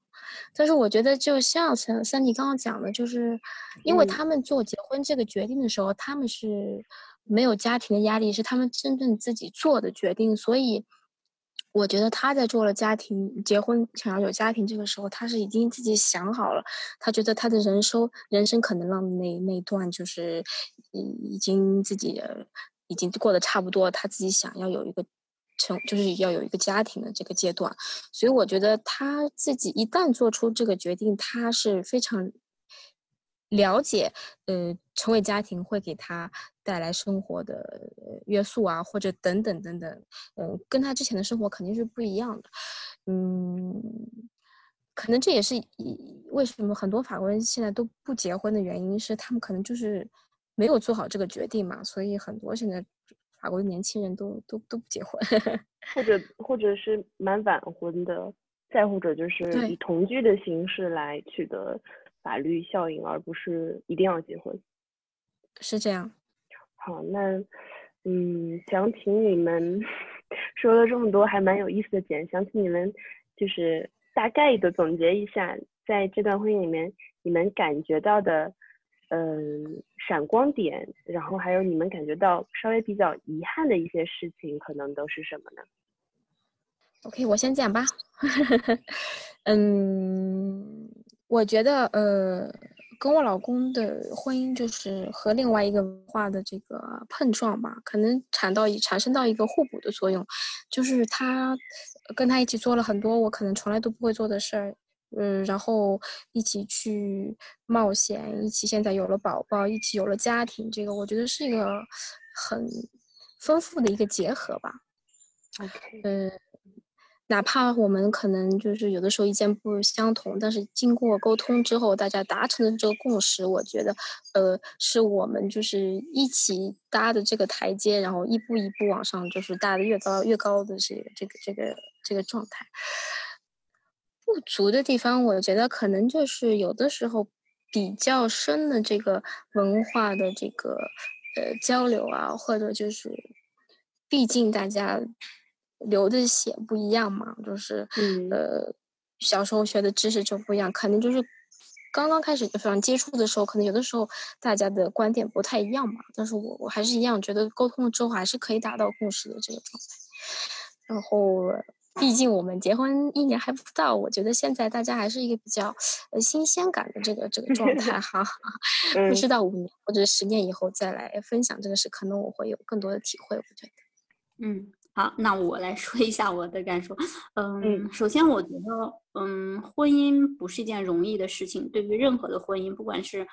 但是我觉得，就像三三弟刚刚讲的，就是因为嗯他们做结婚这个决定的时候，他们是没有家庭的压力，是他们真正自己做的决定，所以我觉得他在做了家庭结婚想要有家庭这个时候，他是已经自己想好了，他觉得他的人生人生可能让那那段就是已已经自己呃已经过得差不多，他自己想要有一个成就是要有一个家庭的这个阶段，所以我觉得他自己一旦做出这个决定，他是非常了解，呃，成为家庭会给他带来生活的约束啊，或者等等等等，嗯、跟他之前的生活肯定是不一样的，嗯，可能这也是为什么很多法国人现在都不结婚的原因，是他们可能就是没有做好这个决定嘛，所以很多现在法国的年轻人都都都不结婚。或者 或者是蛮晚婚的，再或者就是以同居的形式来取得法律效应，而不是一定要结婚。是这样，好，那嗯，想请你们 说了这么多还蛮有意思的点，想请你们就是大概的总结一下，在这段婚姻里面你们感觉到的嗯闪光点，然后还有你们感觉到稍微比较遗憾的一些事情，可能都是什么呢？OK，我先讲吧。嗯，我觉得呃，跟我老公的婚姻就是和另外一个文化的这个碰撞吧，可能产到产生到一个互补的作用，就是他跟他一起做了很多我可能从来都不会做的事儿。嗯，然后一起去冒险，一起现在有了宝宝，一起有了家庭，这个我觉得是一个很丰富的一个结合吧。OK，嗯，哪怕我们可能就是有的时候意见不相同，但是经过沟通之后，大家达成的这个共识，我觉得，呃，是我们就是一起搭的这个台阶，然后一步一步往上，就是搭的越高越高的这个这个这个这个状态。不足的地方，我觉得可能就是有的时候比较深的这个文化的这个呃交流啊，或者就是，毕竟大家流的血不一样嘛，就是嗯呃小时候学的知识就不一样，可能就是刚刚开始就非常接触的时候，可能有的时候大家的观点不太一样嘛，但是我我还是一样觉得沟通了之后还是可以达到共识的这个状态，然后。毕竟我们结婚一年还不到，我觉得现在大家还是一个比较呃新鲜感的这个这个状 态哈。嗯 不知道五年或者十年以后再来分享这个事，可能我会有更多的体会。我觉得，嗯，好，那我来说一下我的感受。嗯，嗯首先我觉得，嗯，婚姻不是一件容易的事情。对于任何的婚姻，不管是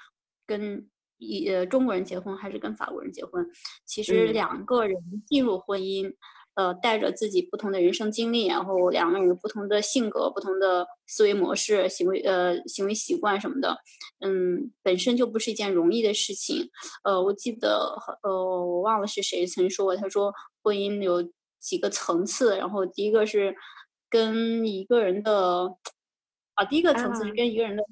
跟一呃中国人结婚还是跟法国人结婚，其实嗯两个人进入婚姻，呃，带着自己不同的人生经历，然后两个人不同的性格、不同的思维模式、行为呃行为习惯什么的，嗯，本身就不是一件容易的事情。呃，我记得呃，我忘了是谁曾说过，他说婚姻有几个层次，然后第一个是跟一个人的啊，第一个层次是啊跟一个人的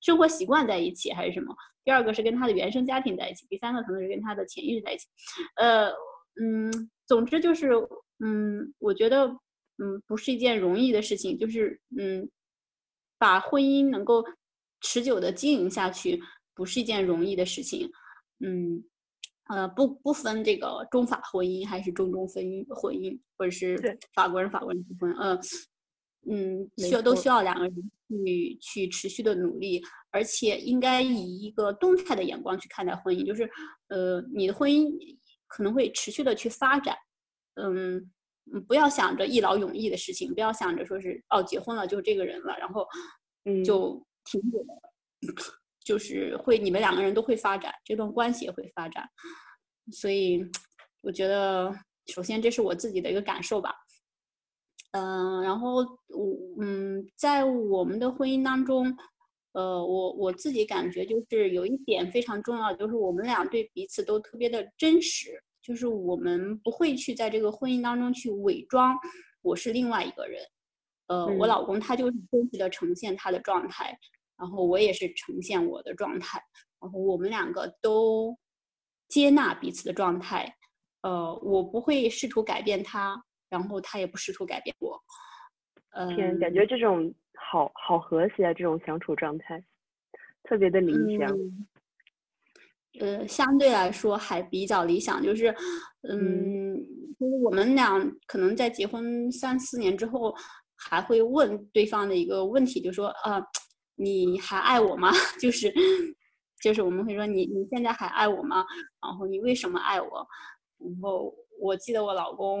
生活习惯在一起还是什么，第二个是跟他的原生家庭在一起，第三个层次是跟他的潜意识在一起。呃，嗯，总之就是，嗯，我觉得，嗯，不是一件容易的事情，就是，嗯，把婚姻能够持久的经营下去，不是一件容易的事情，嗯，呃，不不分这个中法婚姻还是中中婚姻婚姻，或者是法国人法国人结婚，呃，嗯，需要都需要两个人去去持续的努力，而且应该以一个动态的眼光去看待婚姻，就是，呃，你的婚姻可能会持续的去发展，嗯。嗯，不要想着一劳永逸的事情，不要想着说是哦，结婚了就是这个人了，然后嗯就停止了，就是会你们两个人都会发展，这段关系也会发展，所以我觉得首先这是我自己的一个感受吧。嗯、然后我嗯，在我们的婚姻当中，呃，我我自己感觉就是有一点非常重要，就是我们俩对彼此都特别的真实，就是我们不会去在这个婚姻当中去伪装我是另外一个人。呃，我嗯老公他就是真实的呈现他的状态，然后我也是呈现我的状态，然后我们两个都接纳彼此的状态。呃，我不会试图改变他，然后他也不试图改变我。天，感嗯觉这种好好和谐啊，这种相处状态，特别的理想。嗯呃，相对来说还比较理想，就是，嗯嗯，就是我们俩可能在结婚三四年之后，还会问对方的一个问题，就说，呃，你还爱我吗？就是，就是我们会说你你现在还爱我吗？然后你为什么爱我？然后我记得我老公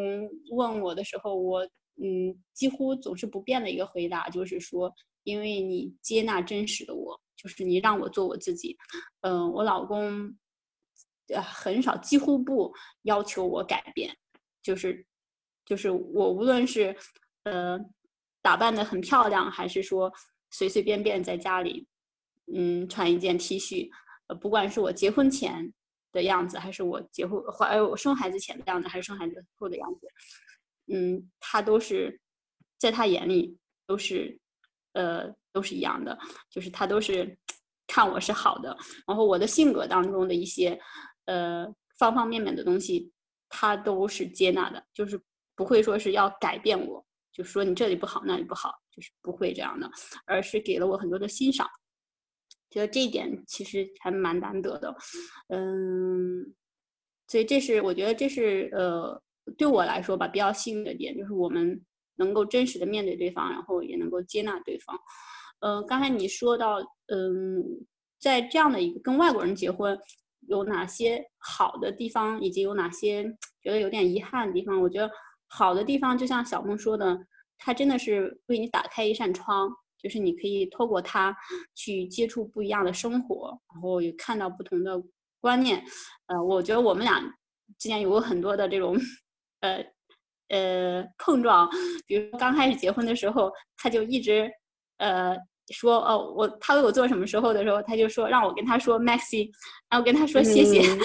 问我的时候，我嗯几乎总是不变的一个回答就是说，因为你接纳真实的我，就是你让我做我自己。嗯、我老公呃很少，几乎不要求我改变，就是就是我无论是呃打扮的很漂亮，还是说随随便便在家里嗯穿一件 T 恤，呃不管是我结婚前的样子，还是我结婚怀我生孩子前的样子，还是生孩子后的样子，嗯，他都是在他眼里都是呃都是一样的，就是他都是看我是好的，然后我的性格当中的一些呃方方面面的东西，他都是接纳的，就是不会说是要改变我，就说你这里不好那里不好，就是不会这样的，而是给了我很多的欣赏。觉得这一点其实还蛮难得的，嗯，所以这是我觉得这是呃对我来说吧比较幸运的点，就是我们能够真实的面对对方，然后也能够接纳对方。呃，刚才你说到，嗯，在这样的一个跟外国人结婚，有哪些好的地方，以及有哪些觉得有点遗憾的地方？我觉得好的地方，就像小梦说的，它真的是为你打开一扇窗，就是你可以透过它去接触不一样的生活，然后也看到不同的观念。呃，我觉得我们俩之间有过很多的这种，呃呃碰撞。比如刚开始结婚的时候，他就一直呃说哦，我他为我做什么时候的时候，他就说让我跟他说 Maxi，然后跟他说谢谢。嗯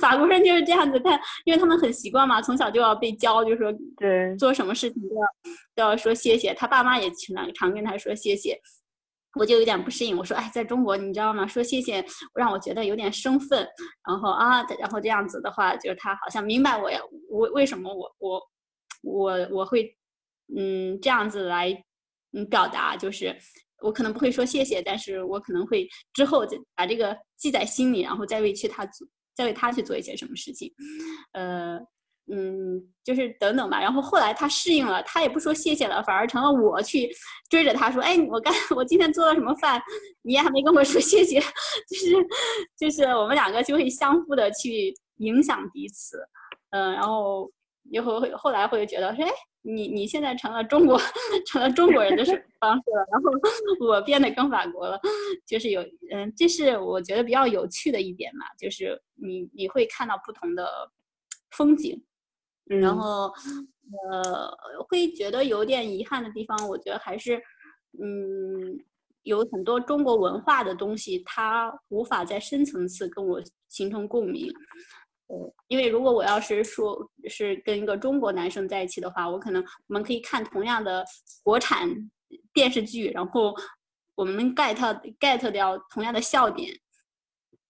法国人就是这样子，他因为他们很习惯嘛，从小就要被教，就说对，做什么事情都要都要说谢谢。他爸妈也经常常跟他说谢谢，我就有点不适应。我说，哎，在中国你知道吗？说谢谢让我觉得有点生分。然后啊，然后这样子的话，就是他好像明白我呀，我为什么我我我我会嗯这样子来嗯表达，就是我可能不会说谢谢，但是我可能会之后再把这个记在心里，然后再为去他做，再为他去做一些什么事情，呃。嗯，就是等等吧。然后后来他适应了，他也不说谢谢了，反而成了我去追着他说：“哎，我刚我今天做了什么饭，你也还没跟我说谢谢。”就是就是我们两个就会相互的去影响彼此。嗯、然后以后会后来会觉得说：“哎，你你现在成了中国成了中国人的 方式了，然后我变得更法国了。”就是有嗯，这是我觉得比较有趣的一点嘛，就是你你会看到不同的风景。嗯然后，呃，会觉得有点遗憾的地方，我觉得还是，嗯，有很多中国文化的东西，它无法在深层次跟我形成共鸣。呃，因为如果我要是说是跟一个中国男生在一起的话，我可能我们可以看同样的国产电视剧，然后我们能 get get 掉同样的笑点，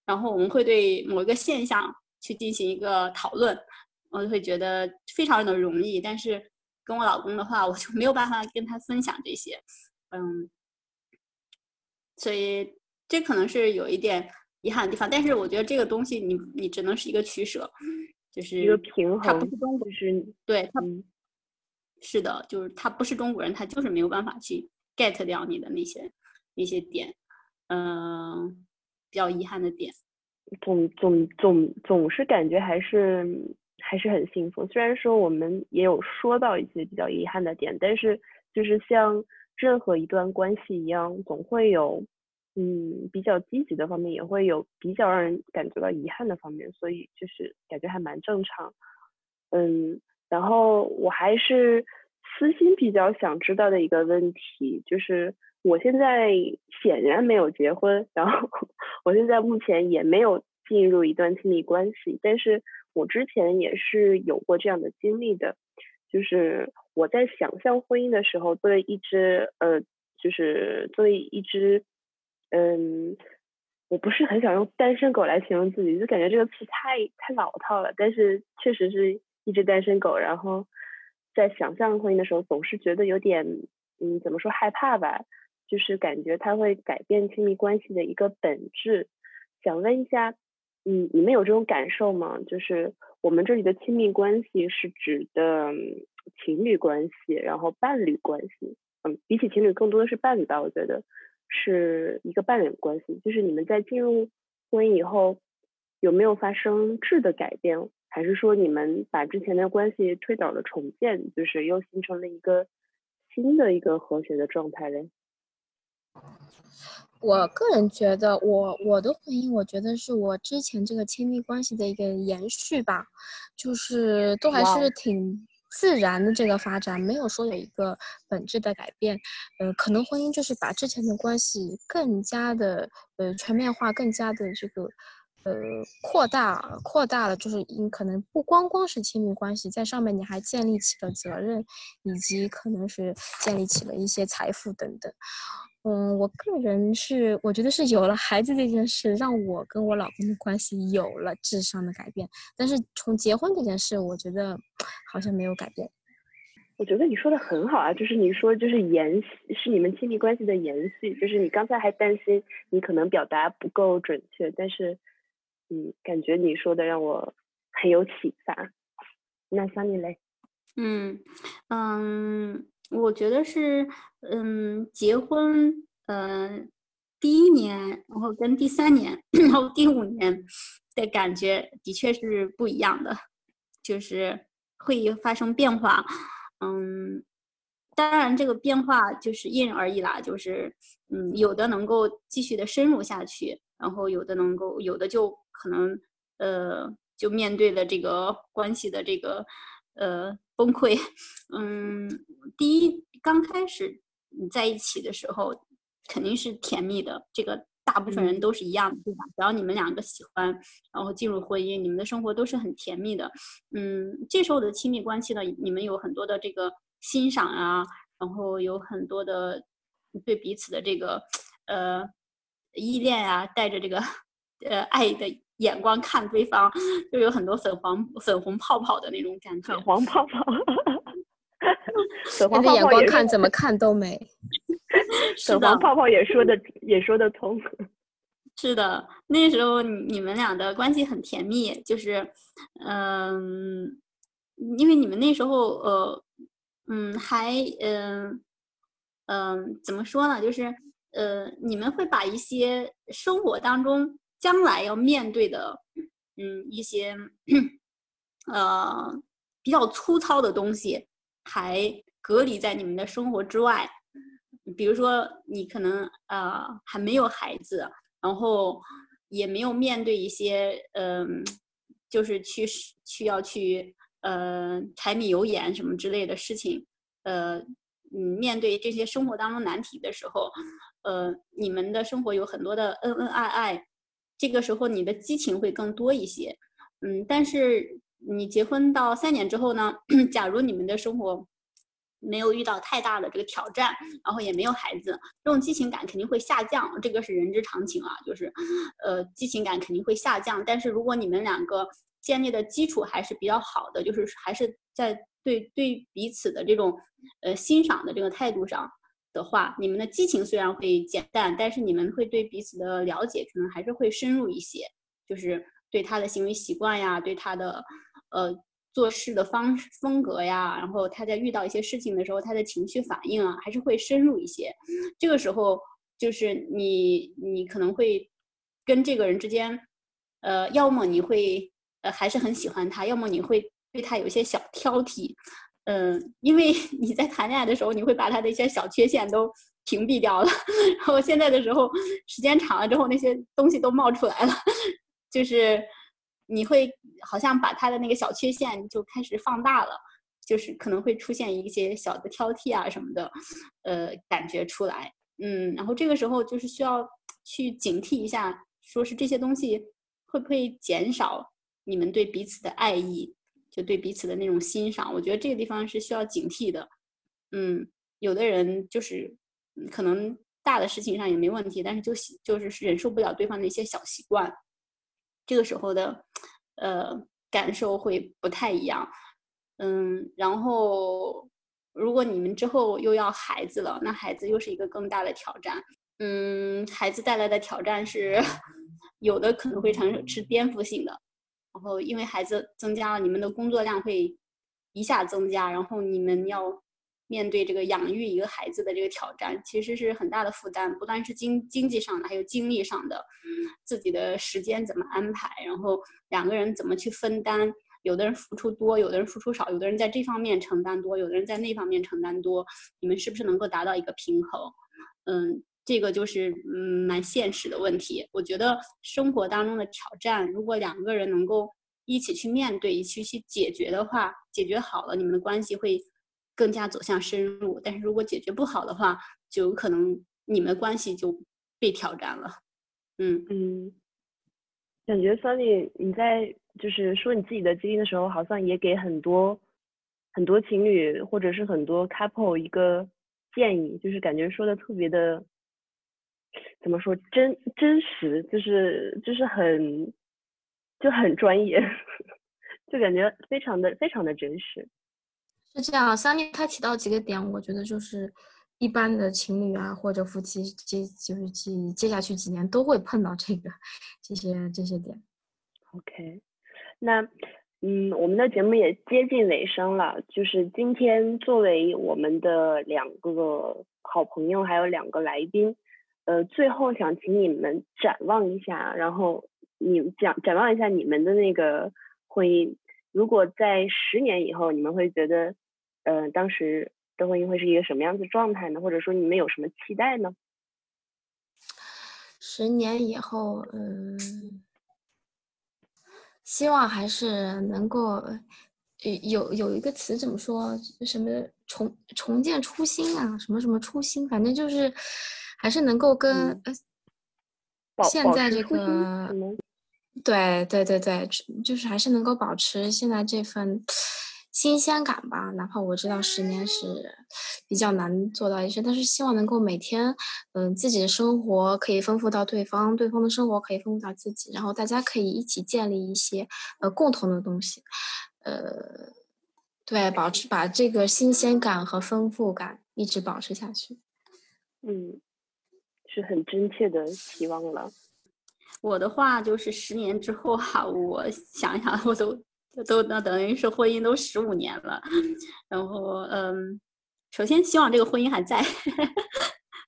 然后我们会对某一个现象去进行一个讨论。我就会觉得非常的容易，但是跟我老公的话，我就没有办法跟他分享这些，嗯，所以这可能是有一点遗憾的地方。但是我觉得这个东西你你只能是一个取舍，就是一个平衡他不衡，是中国就，是对他嗯是的，就是他不是中国人，他就是没有办法去 get 掉你的那些那些点，嗯，比较遗憾的点。总总总总是感觉还是还是很幸福。虽然说我们也有说到一些比较遗憾的点，但是就是像任何一段关系一样，总会有嗯比较积极的方面，也会有比较让人感觉到遗憾的方面，所以就是感觉还蛮正常。嗯，然后我还是私心比较想知道的一个问题，就是我现在显然没有结婚，然后 我现在目前也没有进入一段亲密关系，但是我之前也是有过这样的经历的，就是我在想象婚姻的时候，作为一只呃，就是作为一只嗯。我不是很想用单身狗来形容自己，就感觉这个词太太老套了。但是确实是一只单身狗，然后在想象婚姻的时候，总是觉得有点嗯，怎么说害怕吧？就是感觉它会改变亲密关系的一个本质。想问一下，嗯，你们有这种感受吗？就是我们这里的亲密关系是指的情侣关系，然后伴侣关系。嗯，比起情侣，更多的是伴侣吧，我觉得。是一个伴侣关系，就是你们在进入婚姻以后，有没有发生质的改变，还是说你们把之前的关系推倒了重建，就是又形成了一个新的一个和谐的状态嘞？我个人觉得，我我的婚姻，我觉得是我之前这个亲密关系的一个延续吧，就是都还是挺。自然的这个发展没有说有一个本质的改变，呃，可能婚姻就是把之前的关系更加的呃全面化，更加的这个呃扩大扩大了，就是你可能不光光是亲密关系，在上面你还建立起了责任，以及可能是建立起了一些财富等等。嗯，我个人是，我觉得是有了孩子这件事，让我跟我老公的关系有了智商的改变。但是从结婚这件事，我觉得 好像没有改变。我觉得你说的很好啊，就是你说就是延续，是你们亲密关系的延续。就是你刚才还担心你可能表达不够准确，但是嗯，感觉你说的让我很有启发。那桑尼嘞？嗯嗯。我觉得是，嗯，结婚，嗯，第一年，然后跟第三年，然后第五年的感觉的确是不一样的，就是会发生变化，嗯，当然这个变化就是因人而异啦，就是，嗯，有的能够继续的深入下去，然后有的能够，有的就可能，呃，就面对了这个关系的这个。呃，崩溃，嗯，第一刚开始你在一起的时候肯定是甜蜜的，这个大部分人都是一样的，对吧？只要你们两个喜欢，然后进入婚姻，你们的生活都是很甜蜜的。嗯，这时候的亲密关系呢，你们有很多的这个欣赏啊，然后有很多的对彼此的这个呃依恋啊，带着这个呃爱的。眼光看对方，就有很多粉黄、粉红泡泡的那种感觉。粉黄泡泡，粉黄眼光看怎么看都美。粉黄泡泡也说的也说得通。是的，那时候你们俩的关系很甜蜜，就是，嗯，因为你们那时候，呃，嗯，还，嗯，嗯，怎么说呢？就是，呃，你们会把一些生活当中。将来要面对的，嗯，一些呃比较粗糙的东西，还隔离在你们的生活之外。比如说，你可能呃还没有孩子，然后也没有面对一些嗯，就是去去要去呃柴米油盐什么之类的事情。呃，嗯，面对这些生活当中难题的时候，呃，你们的生活有很多的恩恩爱爱。这个时候你的激情会更多一些，嗯，但是你结婚到三年之后呢？假如你们的生活没有遇到太大的这个挑战，然后也没有孩子，这种激情感肯定会下降，这个是人之常情啊，就是，呃，激情感肯定会下降。但是如果你们两个建立的基础还是比较好的，就是还是在对对彼此的这种呃欣赏的这个态度上。的话，你们的激情虽然会减淡，但是你们会对彼此的了解可能还是会深入一些，就是对他的行为习惯呀，对他的呃做事的方风格呀，然后他在遇到一些事情的时候，他的情绪反应啊，还是会深入一些。这个时候，就是你你可能会跟这个人之间，呃，要么你会呃还是很喜欢他，要么你会对他有一些小挑剔。嗯，因为 你在谈恋爱的时候，你会把他的一些小缺陷都屏蔽掉了，然后现在的时候，时间长了之后，那些东西都冒出来了，就是你会好像把他的那个小缺陷就开始放大了，就是可能会出现一些小的挑剔啊什么的，呃，感觉出来。嗯，然后这个时候就是需要去警惕一下，说是这些东西会不会减少你们对彼此的爱意，就对彼此的那种欣赏。我觉得这个地方是需要警惕的。嗯，有的人就是可能大的事情上也没问题，但是就喜就是忍受不了对方的一些小习惯，这个时候的呃感受会不太一样。嗯，然后。如果你们之后又要孩子了，那孩子又是一个更大的挑战。嗯，孩子带来的挑战是，有的可能会产生是颠覆性的。然后因为孩子增加了，你们的工作量会一下增加，然后你们要面对这个养育一个孩子的这个挑战，其实是很大的负担，不单是经经济上的，还有精力上的，自己的时间怎么安排，然后两个人怎么去分担。有的人付出多，有的人付出少，有的人在这方面承担多，有的人在那方面承担多。你们是不是能够达到一个平衡？嗯，这个就是嗯蛮现实的问题。我觉得生活当中的挑战，如果两个人能够一起去面对，一起去解决的话，解决好了，你们的关系会更加走向深入。但是如果解决不好的话，就有可能你们的关系就被挑战了。嗯嗯，感觉 Sunny 你在。就是说你自己的经历的时候，好像也给很多很多情侣或者是很多 couple 一个建议，就是感觉说的特别的怎么说真真实，就是就是很就很专业，就感觉非常的非常的真实。是这样，三面他提到几个点，我觉得就是一般的情侣啊或者夫妻接就是接接下去几年都会碰到这个这些这些点。OK。那，嗯，我们的节目也接近尾声了。就是今天作为我们的两个好朋友，还有两个来宾，呃，最后想请你们展望一下，然后你讲展望一下你们的那个婚姻。如果在十年以后，你们会觉得，呃，当时的婚姻会是一个什么样子状态呢？或者说你们有什么期待呢？十年以后，嗯。希望还是能够，有有一个词怎么说？什么重重建初心啊？什么什么初心？反正就是，还是能够跟呃，现在这个，对对对对，就是还是能够保持现在这份。新鲜感吧，哪怕我知道十年是比较难做到一些，但是希望能够每天，嗯，自己的生活可以丰富到对方，对方的生活可以丰富到自己，然后大家可以一起建立一些呃共同的东西，呃，对，保持把这个新鲜感和丰富感一直保持下去。嗯，是很真切的期望了。我的话就是十年之后哈，我想想我都。都那等于是婚姻都十五年了，然后嗯，首先希望这个婚姻还在，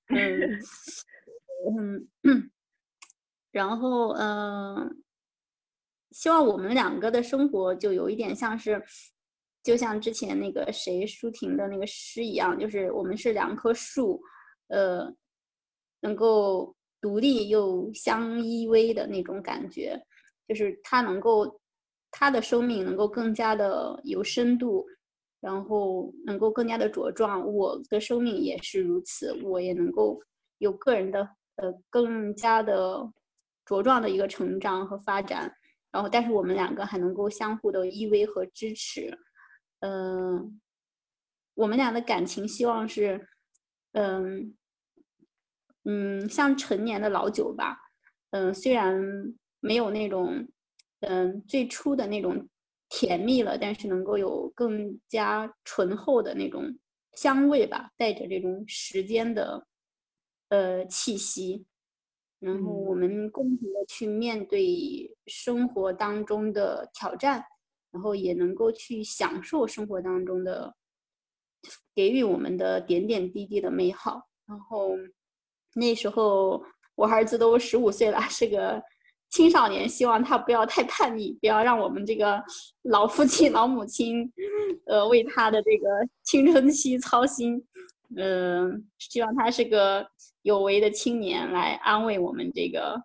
嗯 嗯，然后嗯，希望我们两个的生活就有一点像是，就像之前那个谁舒婷的那个诗一样，就是我们是两棵树，呃，能够独立又相依偎的那种感觉，就是他能够。他的生命能够更加的有深度，然后能够更加的茁壮。我的生命也是如此，我也能够有个人的呃更加的茁壮的一个成长和发展。然后，但是我们两个还能够相互的依偎和支持。嗯，我们俩的感情希望是，嗯嗯，像陈年的老酒吧。嗯，虽然没有那种。嗯，最初的那种甜蜜了，但是能够有更加醇厚的那种香味吧，带着这种时间的呃气息，然后我们共同的去面对生活当中的挑战，然后也能够去享受生活当中的给予我们的点点滴滴的美好。然后那时候我儿子都十五岁了，是个。青少年希望他不要太叛逆，不要让我们这个老父亲、老母亲，呃，为他的这个青春期操心。嗯，希望他是个有为的青年，来安慰我们这个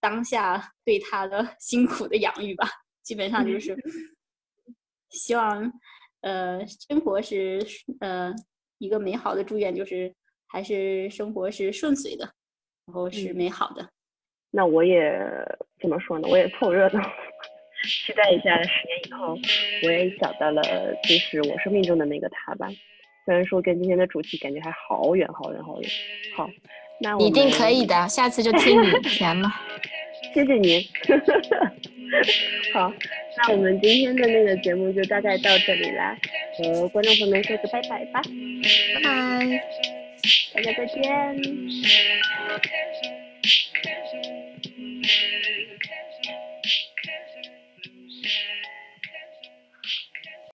当下对他的 辛苦的养育吧。基本上就是希望呃，生活是呃一个美好的祝愿，就是还是生活是顺遂的，然后是嗯美好的。那我也怎么说呢？我也凑热闹，期待一下十年以后，我也找到了就是我生命中的那个他吧。虽然说跟今天的主题感觉还好远好远好远。好，那我一定可以，的，下次就听你填了。谢谢您。好，那我们今天的那个节目就大概到这里啦，和观众朋友们说个拜拜吧，拜拜。大家再见。